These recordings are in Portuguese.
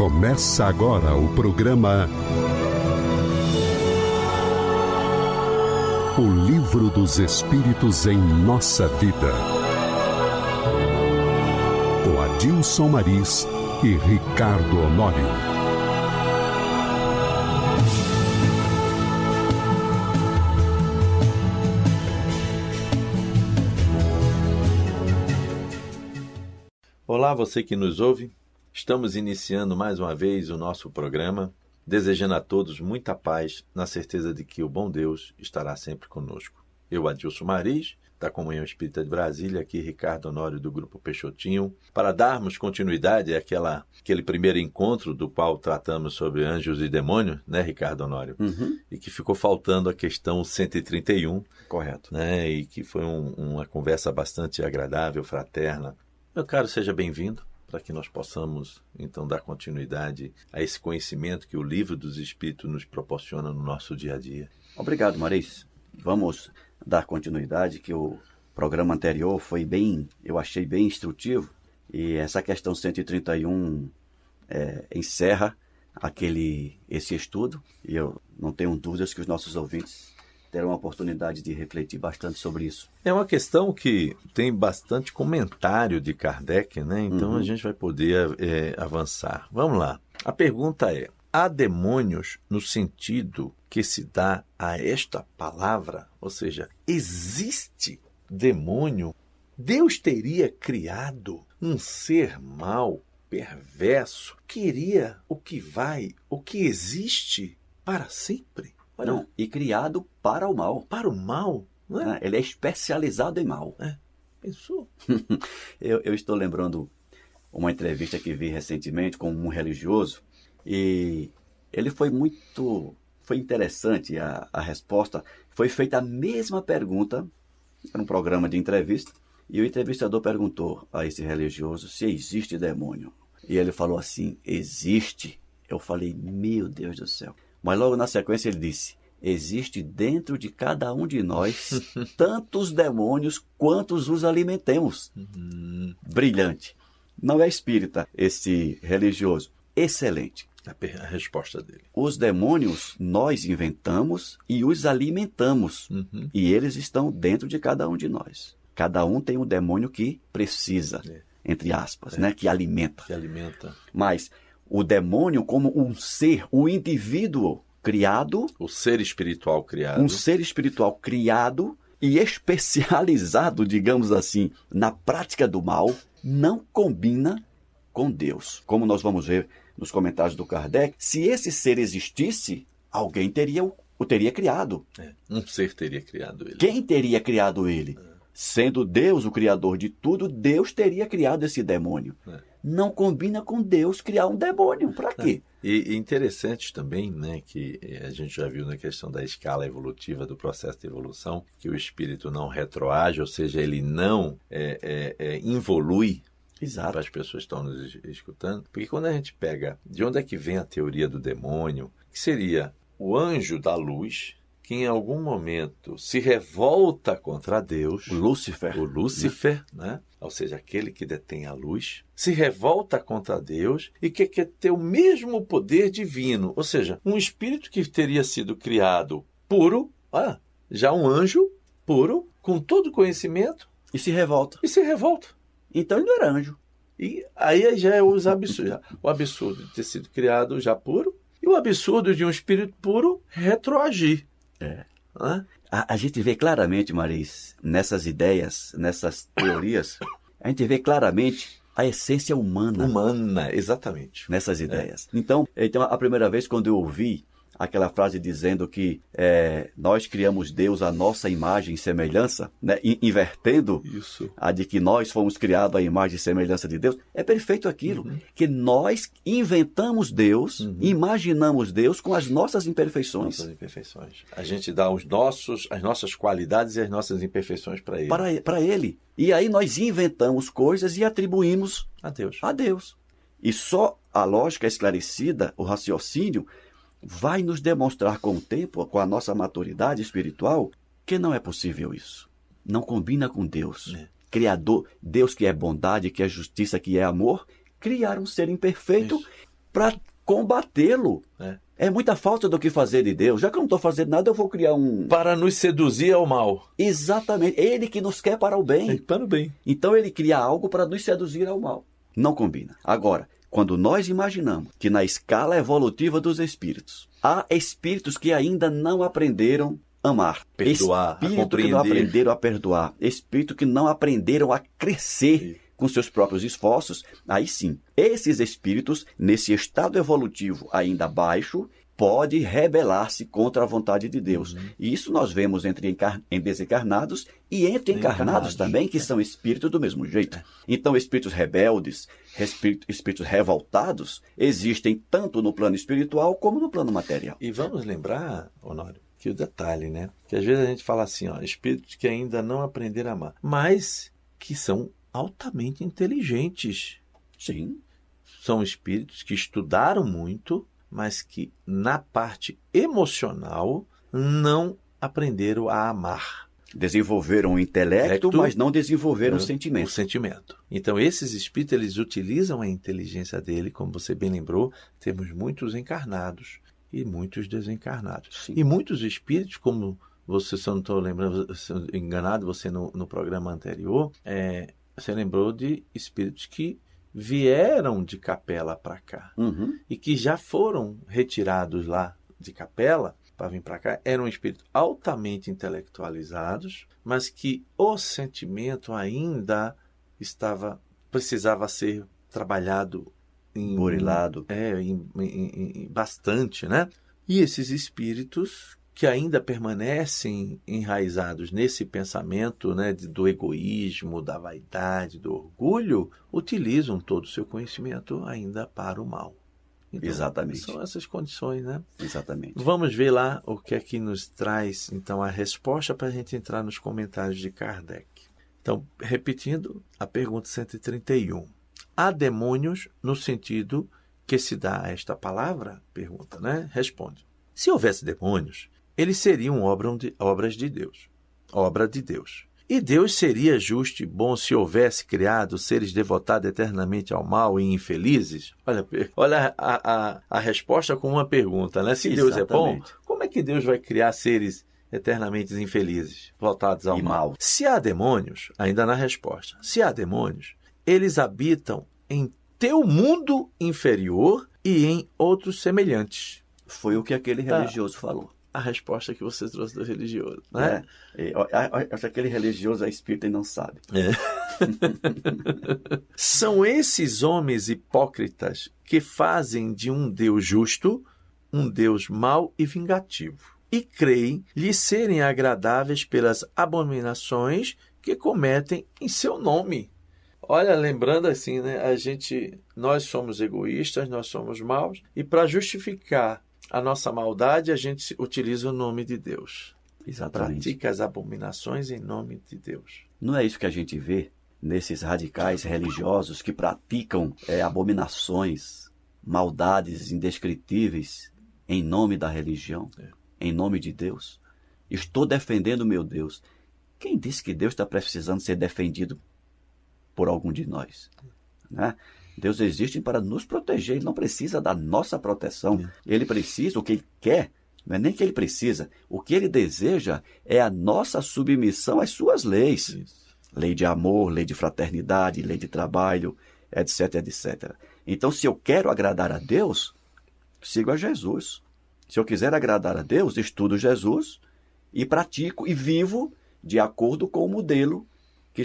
Começa agora o programa O Livro dos Espíritos em Nossa Vida. Com Adilson Maris e Ricardo Honório. Olá, você que nos ouve. Estamos iniciando mais uma vez o nosso programa, desejando a todos muita paz, na certeza de que o bom Deus estará sempre conosco. Eu, Adilson Maris, da Comunhão Espírita de Brasília, aqui Ricardo Honório do Grupo Peixotinho, para darmos continuidade àquela, àquele primeiro encontro do qual tratamos sobre anjos e demônios, né, Ricardo Honório? Uhum. E que ficou faltando a questão 131, Correto. né, e que foi um- uma conversa bastante agradável, fraterna. Meu caro, seja bem-vindo para que nós possamos então dar continuidade a esse conhecimento que o livro dos Espíritos nos proporciona no nosso dia a dia. Obrigado, Maris. Vamos dar continuidade, que o programa anterior foi bem, eu achei bem instrutivo, e essa questão 131 é, encerra aquele esse estudo, e eu não tenho dúvidas que os nossos ouvintes terão a oportunidade de refletir bastante sobre isso. É uma questão que tem bastante comentário de Kardec, né? Então a gente vai poder é, avançar. Vamos lá. A pergunta é: há demônios no sentido que se dá a esta palavra? Ou seja, existe demônio? Deus teria criado um ser mau, perverso, que iria o que vai, o que existe para sempre? Olha, Não, e criado para o mal. para o mal, não é? né? Ele é especializado em mal. Pensou? Eu, eu estou lembrando uma entrevista que vi recentemente com um religioso e ele foi muito. Foi interessante a, a resposta. Foi feita a mesma pergunta, era um programa de entrevista, e o entrevistador perguntou a esse religioso se existe demônio. E ele falou assim: existe. Eu falei: meu Deus do céu. Mas logo na sequência ele disse: existe dentro de cada um de nós tantos demônios quantos os alimentemos brilhante. Não é espírita esse religioso. Excelente. A, per- a resposta dele. Os demônios nós inventamos e os alimentamos. Uhum. E eles estão dentro de cada um de nós. Cada um tem um demônio que precisa, É. entre aspas, né? que alimenta. Que alimenta Mas o demônio, como um ser, um indivíduo criado, o ser espiritual criado. um ser espiritual criado e especializado, digamos assim, na prática do mal, não combina com Deus. Como nós vamos ver nos comentários do Kardec, se esse ser existisse, alguém teria o, o teria criado. É, um ser teria criado ele. Quem teria criado ele? Sendo Deus o criador de tudo, Deus teria criado esse demônio. É. Não combina com Deus criar um demônio. Para quê? E, e interessante também, né, que eh, a gente já viu na questão da escala evolutiva do processo de evolução, que o espírito não retroage, ou seja, ele não é, é, é, involui Exato. para as pessoas que estão nos es- escutando. Porque quando a gente pega de onde é que vem a teoria do demônio, que seria o anjo da luz, que em algum momento se revolta contra Deus, O Lúcifer. o Lúcifer, né? ou seja, aquele que detém a luz, se revolta contra Deus e que quer ter o mesmo poder divino, ou seja, um espírito que teria sido criado puro, ah, já um anjo puro, com todo conhecimento, E se revolta. e se revolta. Então ele não era anjo. E aí já é os absurdos. O absurdo de ter sido criado já puro e o absurdo de um espírito puro retroagir. É. A, a gente vê claramente, Maris, nessas ideias, nessas teorias, a gente vê claramente a essência humana Humana, exatamente. nessas ideias. Então, então, a primeira vez quando eu ouvi aquela frase dizendo que é, nós criamos Deus à nossa imagem e semelhança, né, in- invertendo Isso. a de que nós fomos criados à imagem e semelhança de Deus, é perfeito aquilo. Que nós inventamos Deus, imaginamos Deus com as nossas imperfeições Nossas imperfeições. A gente dá os nossos, as nossas qualidades e as nossas imperfeições para ele. para, para Ele. E aí nós inventamos coisas e atribuímos a Deus. a Deus. E só a lógica esclarecida, o raciocínio, vai nos demonstrar com o tempo, com a nossa maturidade espiritual, que não é possível isso. Não combina com Deus. É. Criador, Deus que é bondade, que é justiça, que é amor, criar um ser imperfeito para combatê-lo. É. É muita falta do que fazer de Deus. Já que eu não estou fazendo nada, eu vou criar um. Para nos seduzir ao mal. Exatamente. Ele que nos quer para o bem. para o bem. Então ele cria algo para nos seduzir ao mal. Não combina. Agora, quando nós imaginamos que na escala evolutiva dos espíritos há espíritos que ainda não aprenderam a amar, Perdoar, a espíritos que não aprenderam a perdoar, espíritos que não aprenderam a crescer com seus próprios esforços, aí sim, esses espíritos, nesse estado evolutivo ainda baixo, pode rebelar-se contra a vontade de Deus. Uhum. E isso nós vemos entre em desencarnados e entre encarnados Encarnados, também, que é. são espíritos do mesmo jeito. Então, espíritos rebeldes, espíritos, espíritos revoltados, existem tanto no plano espiritual como no plano material. E vamos lembrar, Honório, que o detalhe, né? Que às vezes a gente fala assim, ó, espíritos que ainda não aprenderam a amar, mas que são altamente inteligentes. Sim, São espíritos que estudaram muito, mas que na parte emocional não aprenderam a amar. desenvolveram o intelecto, Intelecto, mas não desenvolveram o sentimento. O sentimento. Então, esses espíritos, eles utilizam a inteligência dele, como você bem lembrou, temos muitos encarnados e muitos desencarnados. Sim. E muitos espíritos, como você, se eu não estou lembrando, enganado você no, no programa anterior, é, você lembrou de espíritos que vieram de capela para cá Uhum. e que já foram retirados lá de capela para vir para cá, eram espíritos altamente intelectualizados, mas que o sentimento ainda estava precisava ser trabalhado em Burilado. é, em, em- em- bastante, né? E esses espíritos que ainda permanecem enraizados nesse pensamento né, do egoísmo, da vaidade, do orgulho, utilizam todo o seu conhecimento ainda para o mal. Então, Exatamente. São essas condições, né? Exatamente. Vamos ver lá o que é que nos traz, então, a resposta para a gente entrar nos comentários de Kardec. Então, repetindo a pergunta 131. Há demônios no sentido que se dá a esta palavra? Pergunta, né? Responde. Se houvesse demônios, eles seriam obras de Deus. Obra de Deus. E Deus seria justo e bom se houvesse criado seres devotados eternamente ao mal e infelizes? Olha, olha a, a, a resposta com uma pergunta, né? Se Deus é bom, Exatamente. como é que Deus vai criar seres eternamente infelizes, voltados ao mal? mal. Se há demônios, ainda na resposta, se há demônios, eles habitam em teu mundo inferior e em outros semelhantes. Foi o que aquele Tá. religioso falou. A resposta que você trouxe do religioso, né? É. Acho que aquele religioso é espírita e não sabe. São esses homens hipócritas que fazem de um Deus justo um Deus mau e vingativo, e creem lhe serem agradáveis pelas abominações que cometem em seu nome. Olha, lembrando assim, né, a gente, nós somos egoístas, nós somos maus, e para justificar a nossa maldade, a gente utiliza o nome de Deus. Exatamente. Pratica as abominações em nome de Deus. Não é isso que a gente vê nesses radicais religiosos que praticam é, abominações, maldades indescritíveis em nome da religião, É. em nome de Deus? Estou defendendo meu Deus. Quem disse que Deus está precisando ser defendido por algum de nós? Né? Deus existe para nos proteger, ele não precisa da nossa proteção. Ele precisa, o que ele quer, não é nem que ele precisa, o que ele deseja é a nossa submissão às suas leis Isso. lei de amor, lei de fraternidade, lei de trabalho, etc, etc. Então, se eu quero agradar a Deus, sigo a Jesus. Se eu quiser agradar a Deus, estudo Jesus e pratico e vivo de acordo com o modelo que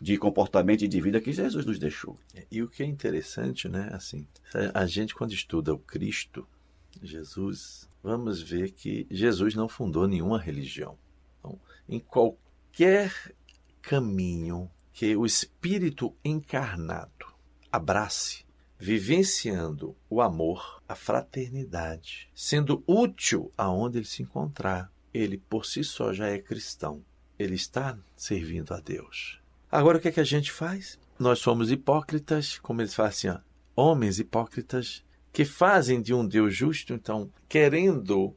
de comportamento e de vida que Jesus nos deixou. E o que é interessante, né? Assim, a gente quando estuda o Cristo, Jesus, vamos ver que Jesus não fundou nenhuma religião. Então, em qualquer caminho que o Espírito encarnado abrace, vivenciando o amor, a fraternidade, sendo útil aonde ele se encontrar, ele por si só já é cristão. Ele está servindo a Deus. Agora o que é que a gente faz? Nós somos hipócritas, como eles falam assim, ó, homens hipócritas que fazem de um Deus justo, então, querendo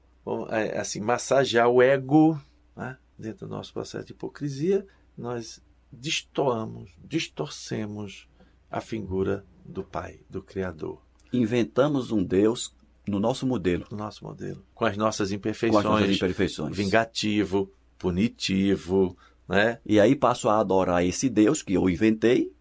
é, assim massagear o ego, né? dentro do nosso processo de hipocrisia, nós destoamos, distorcemos a figura do Pai, do Criador. inventamos um Deus no nosso modelo. No nosso modelo. Com as nossas imperfeições. Com as nossas imperfeições. Vingativo, punitivo, né? E aí passo a adorar esse Deus que eu inventei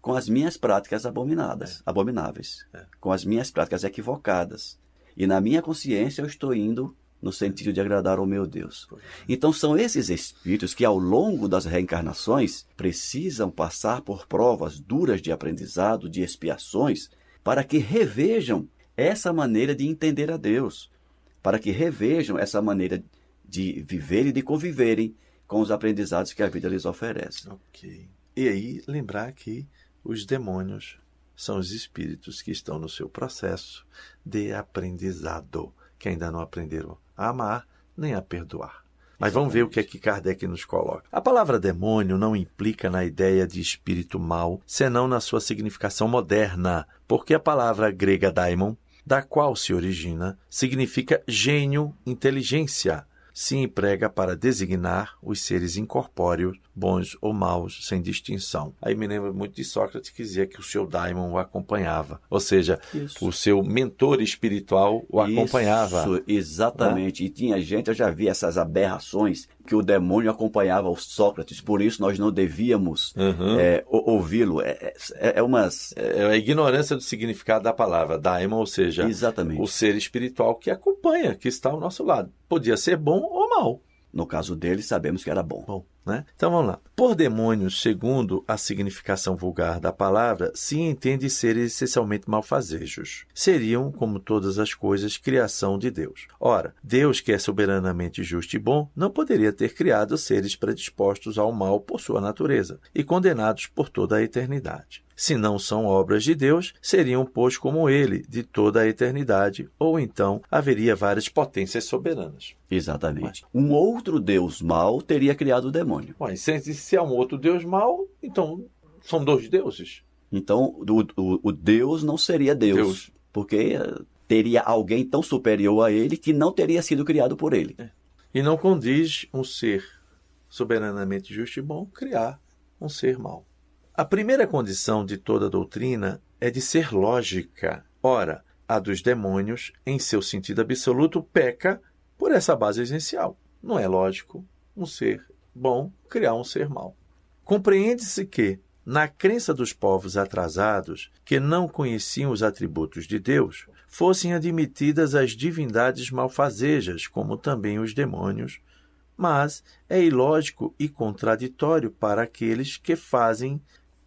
com as minhas práticas abominadas, é. abomináveis, é. com as minhas práticas equivocadas. E na minha consciência eu estou indo no sentido de agradar ao meu Deus. Então são esses espíritos que ao longo das reencarnações precisam passar por provas duras de aprendizado, de expiações, para que revejam essa maneira de entender a Deus, para que revejam essa maneira de viver e de conviverem com os aprendizados que a vida lhes oferece. Ok. E aí lembrar que os demônios são os espíritos que estão no seu processo de aprendizado, que ainda não aprenderam a amar nem a perdoar. Mas vamos ver o que é que Kardec nos coloca. A palavra demônio não implica na ideia de espírito mau, senão na sua significação moderna, porque a palavra grega daimon, da qual se origina, significa gênio, inteligência, se emprega para designar os seres incorpóreos, bons ou maus, sem distinção. Aí me lembro muito de Sócrates que dizia que o seu daimon o acompanhava, ou seja, Isso. o seu mentor espiritual o acompanhava. Isso, exatamente. Né? E tinha gente, eu já vi essas aberrações que o demônio acompanhava o Sócrates, por isso nós não devíamos uhum. é, ouvi-lo. É, é, é, umas... é a ignorância do significado da palavra daimon, ou seja, Exatamente. o ser espiritual que acompanha, que está ao nosso lado. Podia ser bom ou mal. No caso dele, sabemos que era bom. Bom, né? Então vamos lá. Por demônios, segundo a significação vulgar da palavra, se entende ser essencialmente malfazejos. Seriam, como todas as coisas, criação de Deus. Ora, Deus, que é soberanamente justo e bom, não poderia ter criado seres predispostos ao mal por sua natureza e condenados por toda a eternidade se não são obras de Deus, seriam, pois, como ele, de toda a eternidade, ou então haveria várias potências soberanas. Exatamente. Mas, um outro Deus mau teria criado o demônio. Mas se, é um outro Deus mau, então são dois deuses. Então, o, o, o Deus não seria Deus, Deus. porque eh, teria alguém tão superior a ele que não teria sido criado por ele. É. E não condiz um ser soberanamente justo e bom criar um ser mau. A primeira condição de toda doutrina é de ser lógica. Ora, a dos demônios, em seu sentido absoluto, peca por essa base essencial. Não é lógico um ser bom criar um ser mau. Compreende-se que, na crença dos povos atrasados, que não conheciam os atributos de Deus, fossem admitidas as divindades malfazejas, como também os demônios, mas é ilógico e contraditório para aqueles que fazem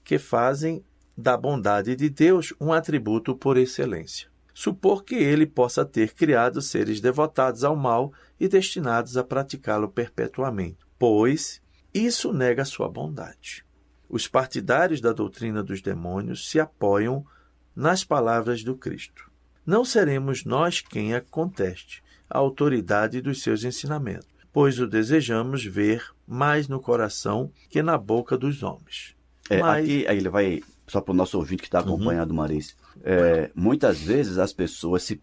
que fazem da bondade de Deus um atributo por excelência. Supor que ele possa ter criado seres devotados ao mal e destinados a praticá-lo perpetuamente, pois isso nega sua bondade. Os partidários da doutrina dos demônios se apoiam nas palavras do Cristo. Não seremos nós quem a conteste, a autoridade dos seus ensinamentos, pois o desejamos ver mais no coração que na boca dos homens. É, Mas... Aqui aí ele vai, só para o nosso ouvinte que está acompanhando, uhum. Maris, é, muitas vezes as pessoas se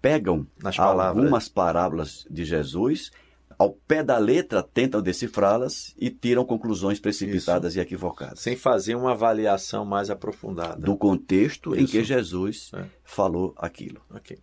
pegam Nas palavras. algumas parábolas de Jesus, ao pé da letra tentam decifrá-las e tiram conclusões precipitadas Isso. e equivocadas. Sem fazer uma avaliação mais aprofundada. Do contexto Isso. em que Jesus é. falou aquilo. Ok.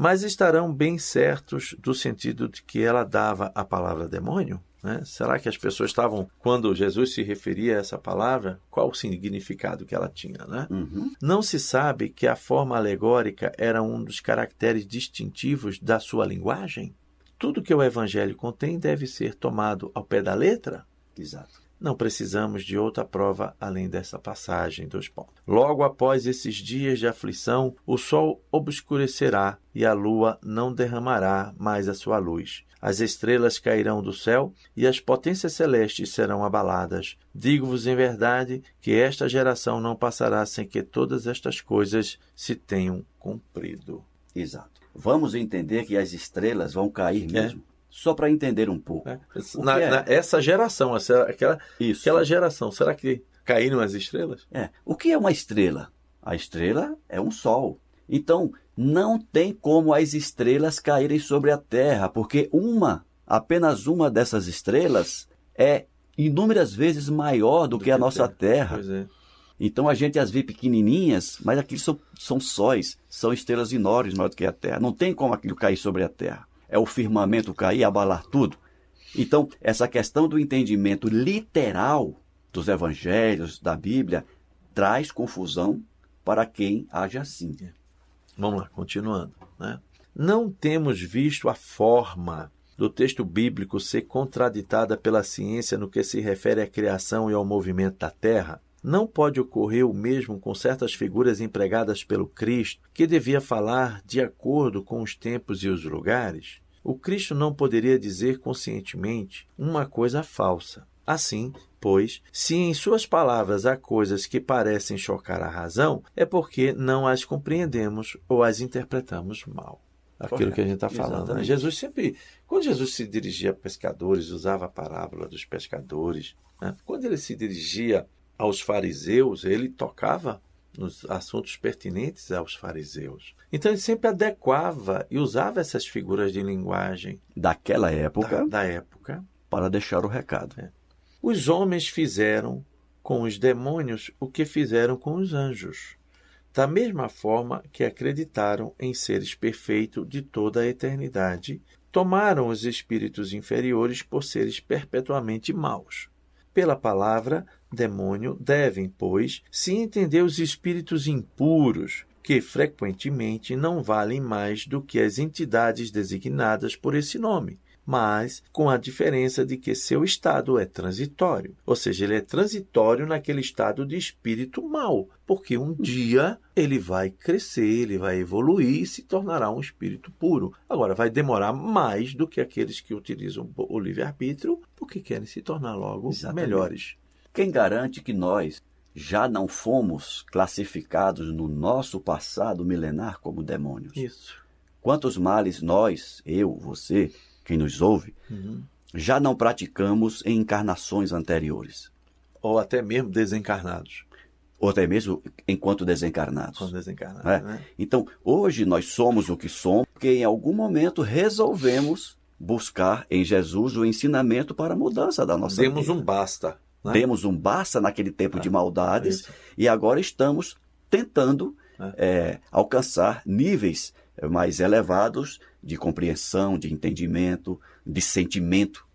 Mas estarão bem certos do sentido de que ela dava a palavra demônio? Né? Será que as pessoas estavam, quando Jesus se referia a essa palavra, qual o significado que ela tinha? Né? Uhum. Não se sabe que a forma alegórica era um dos caracteres distintivos da sua linguagem? Tudo que o Evangelho contém deve ser tomado ao pé da letra? Exato. Não precisamos de outra prova além dessa passagem dos pontos. Logo após esses dias de aflição, o sol obscurecerá e a lua não derramará mais a sua luz as estrelas cairão do céu e as potências celestes serão abaladas. Digo-vos em verdade que esta geração não passará sem que todas estas coisas se tenham cumprido. Exato. Vamos entender que as estrelas vão cair é. mesmo. É. Só para entender um pouco. É. Na, é? na, essa geração, essa, aquela, Isso. aquela geração, será que caíram as estrelas? É. O que é uma estrela? A estrela é um sol. Então, não tem como as estrelas caírem sobre a Terra, porque uma, apenas uma dessas estrelas é inúmeras vezes maior do, do que, que, a nossa Terra. É. Então a gente as vê pequenininhas, mas aquilo são, são sóis, são estrelas enormes maior do que a Terra. Não tem como aquilo cair sobre a Terra. É o firmamento cair, abalar tudo. Então, essa questão do entendimento literal dos evangelhos, da Bíblia, traz confusão para quem age assim. Vamos lá, continuando. Né? Não temos visto a forma do texto bíblico ser contraditada pela ciência no que se refere à criação e ao movimento da Terra? Não pode ocorrer o mesmo com certas figuras empregadas pelo Cristo, que devia falar de acordo com os tempos e os lugares? O Cristo não poderia dizer conscientemente uma coisa falsa. Assim, pois, se em suas palavras há coisas que parecem chocar a razão, é porque não as compreendemos ou as interpretamos mal aquilo Correto. que a gente está falando. Né? Jesus sempre, quando Jesus se dirigia a pescadores, usava a parábola dos pescadores. Né? Quando ele se dirigia aos fariseus, ele tocava nos assuntos pertinentes aos fariseus. Então ele sempre adequava e usava essas figuras de linguagem daquela época, da, da época, para deixar o recado. É. Os homens fizeram com os demônios o que fizeram com os anjos da mesma forma que acreditaram em seres perfeitos de toda a eternidade, tomaram os espíritos inferiores por seres perpetuamente maus. Pela palavra demônio devem, pois, se entender os espíritos impuros, que frequentemente não valem mais do que as entidades designadas por esse nome, mas com a diferença de que seu estado é transitório, ou seja, ele é transitório naquele estado de espírito mau, porque um dia ele vai crescer, ele vai evoluir e se tornará um espírito puro. Agora, vai demorar mais do que aqueles que utilizam o livre-arbítrio, porque querem se tornar logo Exatamente. melhores. Quem garante que nós já não fomos classificados no nosso passado milenar como demônios? Isso. Quantos males nós, eu, você, quem nos ouve, uhum. já não praticamos em encarnações anteriores. Ou até mesmo desencarnados. Ou até mesmo enquanto desencarnados. Quando desencarnados é? né? Então, hoje nós somos o que somos, porque em algum momento resolvemos buscar em Jesus o ensinamento para a mudança da nossa Demos vida. um basta. Né? Demos um basta naquele tempo é, de maldades é e agora estamos tentando é. é alcançar níveis mais elevados de compreensão, de entendimento, de sentimento,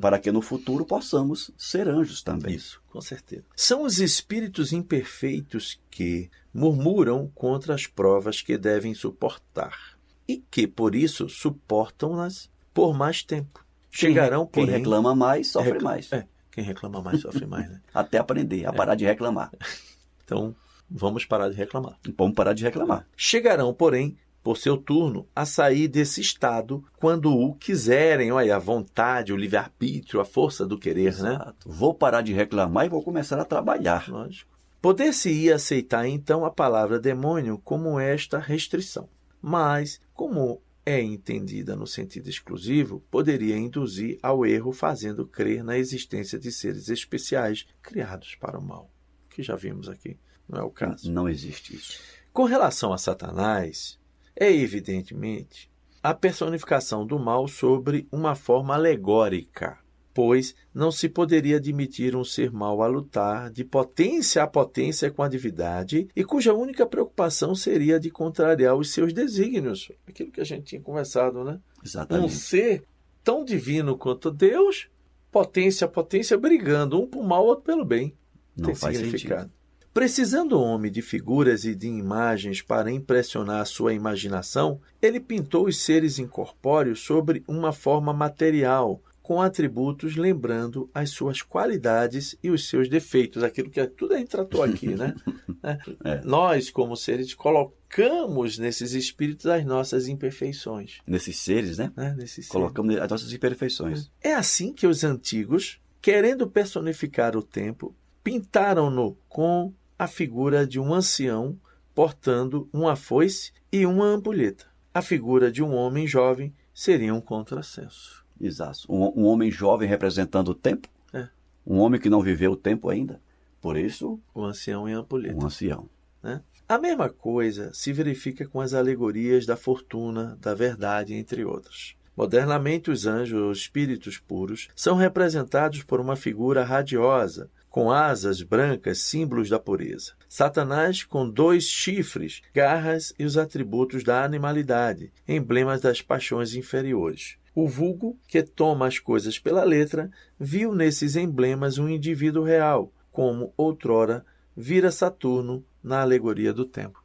para que no futuro possamos ser anjos também. Isso, com certeza. São os espíritos imperfeitos que murmuram contra as provas que devem suportar e que, por isso, suportam-nas por mais tempo. Chegarão, quem, porém... Quem reclama mais, sofre reclama, mais. É, quem reclama mais, sofre mais, né? Até aprender a é. parar de reclamar. Então, vamos parar de reclamar. Vamos parar de reclamar. Chegarão, porém, por seu turno, a sair desse estado quando o quiserem. Olha, a vontade, o livre-arbítrio, a força do querer, né? Exato. né? Vou parar de reclamar e vou começar a trabalhar. Lógico. Poder-se-ia aceitar então a palavra demônio como esta restrição. Mas, como é entendida no sentido exclusivo, poderia induzir ao erro fazendo crer na existência de seres especiais criados para o mal. Que já vimos aqui. Não é o caso. Não existe isso. Com relação a Satanás, é evidentemente a personificação do mal sobre uma forma alegórica, pois não se poderia admitir um ser mau a lutar de potência a potência com a divindade e cuja única preocupação seria de contrariar os seus desígnios, aquilo que a gente tinha conversado, né? Exatamente. Um ser tão divino quanto Deus, potência a potência brigando, um por mal, outro pelo bem. Não Tem faz significado. Sentido. Precisando o homem de figuras e de imagens para impressionar a sua imaginação, ele pintou os seres incorpóreos sobre uma forma material, com atributos lembrando as suas qualidades e os seus defeitos, aquilo que tudo a gente tratou aqui, né? é. Nós, como seres, colocamos nesses espíritos as nossas imperfeições. Nesses seres, né? É, nesses colocamos seres. as nossas imperfeições. É assim que os antigos, querendo personificar o tempo, pintaram-no com a figura de um ancião portando uma foice e uma ampulheta. A figura de um homem jovem seria um contrassenso. Exato. Um, um homem jovem representando o tempo. É. Um homem que não viveu o tempo ainda. Por isso. O ancião e a ampulheta. Um ancião. Né? A mesma coisa se verifica com as alegorias da fortuna, da verdade, entre outras. Modernamente, os anjos, os espíritos puros, são representados por uma figura radiosa, com asas brancas, símbolos da pureza. Satanás com dois chifres, garras e os atributos da animalidade, emblemas das paixões inferiores. O vulgo, que toma as coisas pela letra, viu nesses emblemas um indivíduo real, como outrora vira Saturno na alegoria do tempo.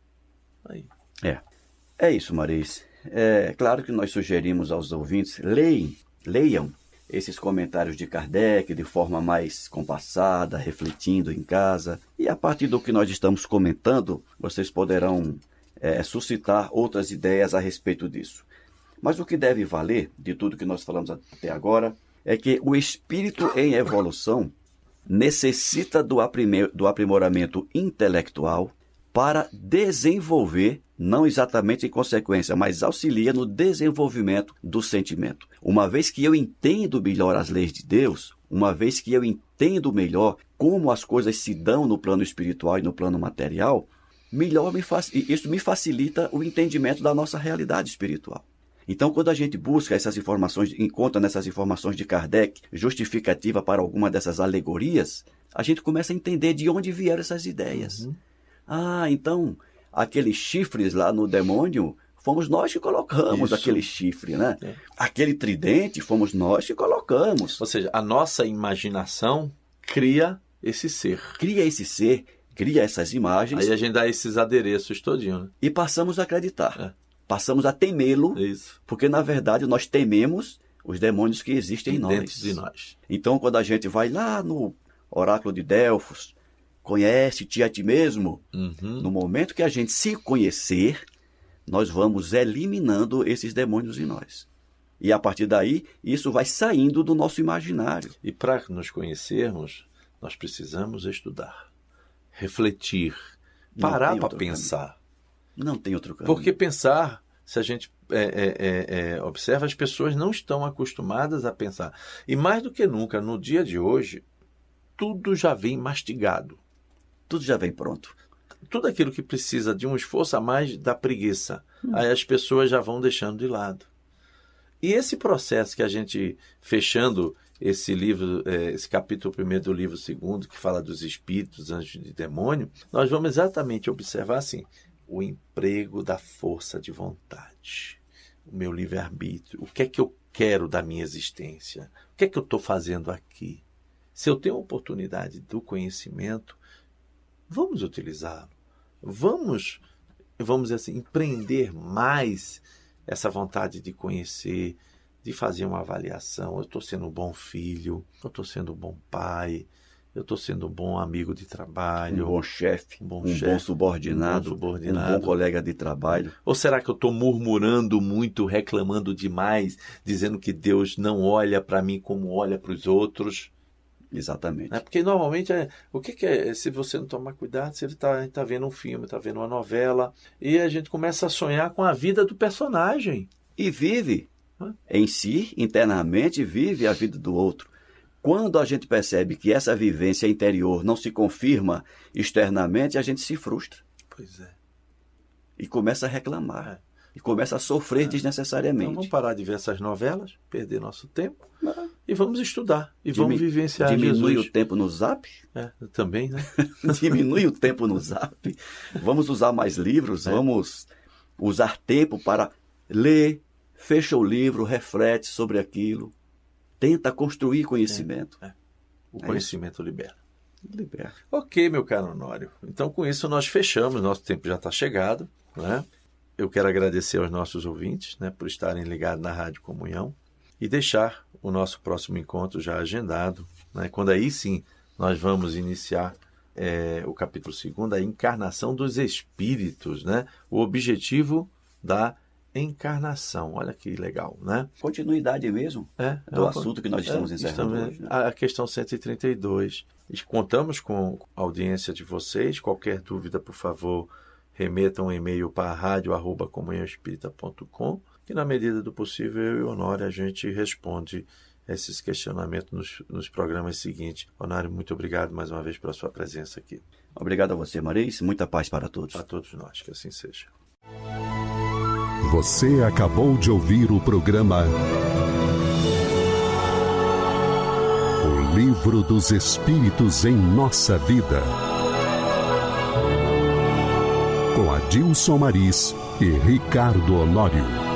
Aí. É. É isso, Maris. É claro que nós sugerimos aos ouvintes, leiam, leiam esses comentários de Kardec de forma mais compassada, refletindo em casa. E a partir do que nós estamos comentando, vocês poderão é, suscitar outras ideias a respeito disso. Mas o que deve valer de tudo que nós falamos até agora é que o espírito em evolução necessita do, aprimoramento intelectual para desenvolver, não exatamente em consequência, mas auxilia no desenvolvimento do sentimento. Uma vez que eu entendo melhor as leis de Deus, uma vez que eu entendo melhor como as coisas se dão no plano espiritual e no plano material, melhor me isso me facilita o entendimento da nossa realidade espiritual. Então, quando a gente busca essas informações, encontra nessas informações de Kardec justificativa para alguma dessas alegorias, a gente começa a entender de onde vieram essas ideias. Uhum. Ah, então, aqueles chifres lá no demônio, fomos nós que colocamos Isso. aquele chifre, né? É. Aquele tridente, fomos nós que colocamos. Ou seja, a nossa imaginação cria esse ser. Cria esse ser, cria essas imagens. Aí a gente dá esses adereços todinho. Né? E passamos a acreditar. É passamos a temê-lo, porque na verdade nós tememos os demônios que existem em nós. Dentro de nós. Então, quando a gente vai lá no oráculo de Delfos, conhece-te a ti mesmo, uhum. no momento que a gente se conhecer, nós vamos eliminando esses demônios em nós. E a partir daí, isso vai saindo do nosso imaginário. E para nos conhecermos, nós precisamos estudar, refletir, parar para pensar. Não tem outro caminho. Porque pensar, se a gente é, é, é, é, observa, as pessoas não estão acostumadas a pensar. E mais do que nunca, no dia de hoje, tudo já vem mastigado. Tudo já vem pronto. Tudo aquilo que precisa de um esforço a mais da preguiça. Hum. Aí as pessoas já vão deixando de lado. E esse processo que a gente, fechando esse livro, é, esse capítulo primeiro do livro segundo, que fala dos espíritos, anjos e demônio, nós vamos exatamente observar assim, o emprego da força de vontade, o meu livre-arbítrio. O que é que eu quero da minha existência? O que é que eu estou fazendo aqui? Se eu tenho a oportunidade do conhecimento, vamos utilizá-lo. Vamos, vamos assim, empreender mais essa vontade de conhecer, de fazer uma avaliação. Eu estou sendo um bom filho, eu estou sendo um bom pai, eu estou sendo um bom amigo de trabalho. Um bom chefe, um, bom, um bom, subordinado, um bom subordinado, um bom colega de trabalho. Ou será que eu estou murmurando muito, reclamando demais, dizendo que Deus não olha para mim como olha para os outros? Exatamente. É porque normalmente é, o que, que, é se você não tomar cuidado, você está tá vendo um filme, está vendo uma novela e a gente começa a sonhar com a vida do personagem e vive Hã? em si internamente vive a vida do outro. Quando a gente percebe que essa vivência interior não se confirma externamente, a gente se frustra. Pois é. E começa a reclamar. É. E começa a sofrer é. desnecessariamente. Então vamos parar de ver essas novelas, perder nosso tempo é. E vamos estudar. E vamos vivenciar Diminui Jesus. o tempo no zap? É, também, né? diminui o tempo no zap. Vamos usar mais livros, é. vamos usar tempo para ler, fecha o livro, reflete sobre aquilo tenta construir conhecimento. É, é. O é conhecimento libera. Libera. Ok, meu caro Honório. Então, com isso, nós fechamos. Nosso tempo já está chegado. Né? Eu quero agradecer aos nossos ouvintes né, por estarem ligados na Rádio Comunhão e deixar o nosso próximo encontro já agendado, né, quando aí sim nós vamos iniciar é, o capítulo 2, a encarnação dos espíritos, né, o objetivo da encarnação. Olha que legal, né? Continuidade mesmo é, do é uma, assunto que nós estamos é, encerrando estamos, hoje. Né? A questão 132. Contamos com a audiência de vocês. Qualquer dúvida, por favor, remetam um e-mail para rádio.comunhãoespírita.com que na medida do possível eu e o Honório a gente responde esses questionamentos nos, nos programas seguintes. Honório, muito obrigado mais uma vez pela sua presença aqui. Obrigado a você, Maris. Muita paz para todos. Para todos nós, que assim seja. Você acabou de ouvir o programa O livro dos Espíritos em nossa vida. Com Adilson Maris e Ricardo Honório.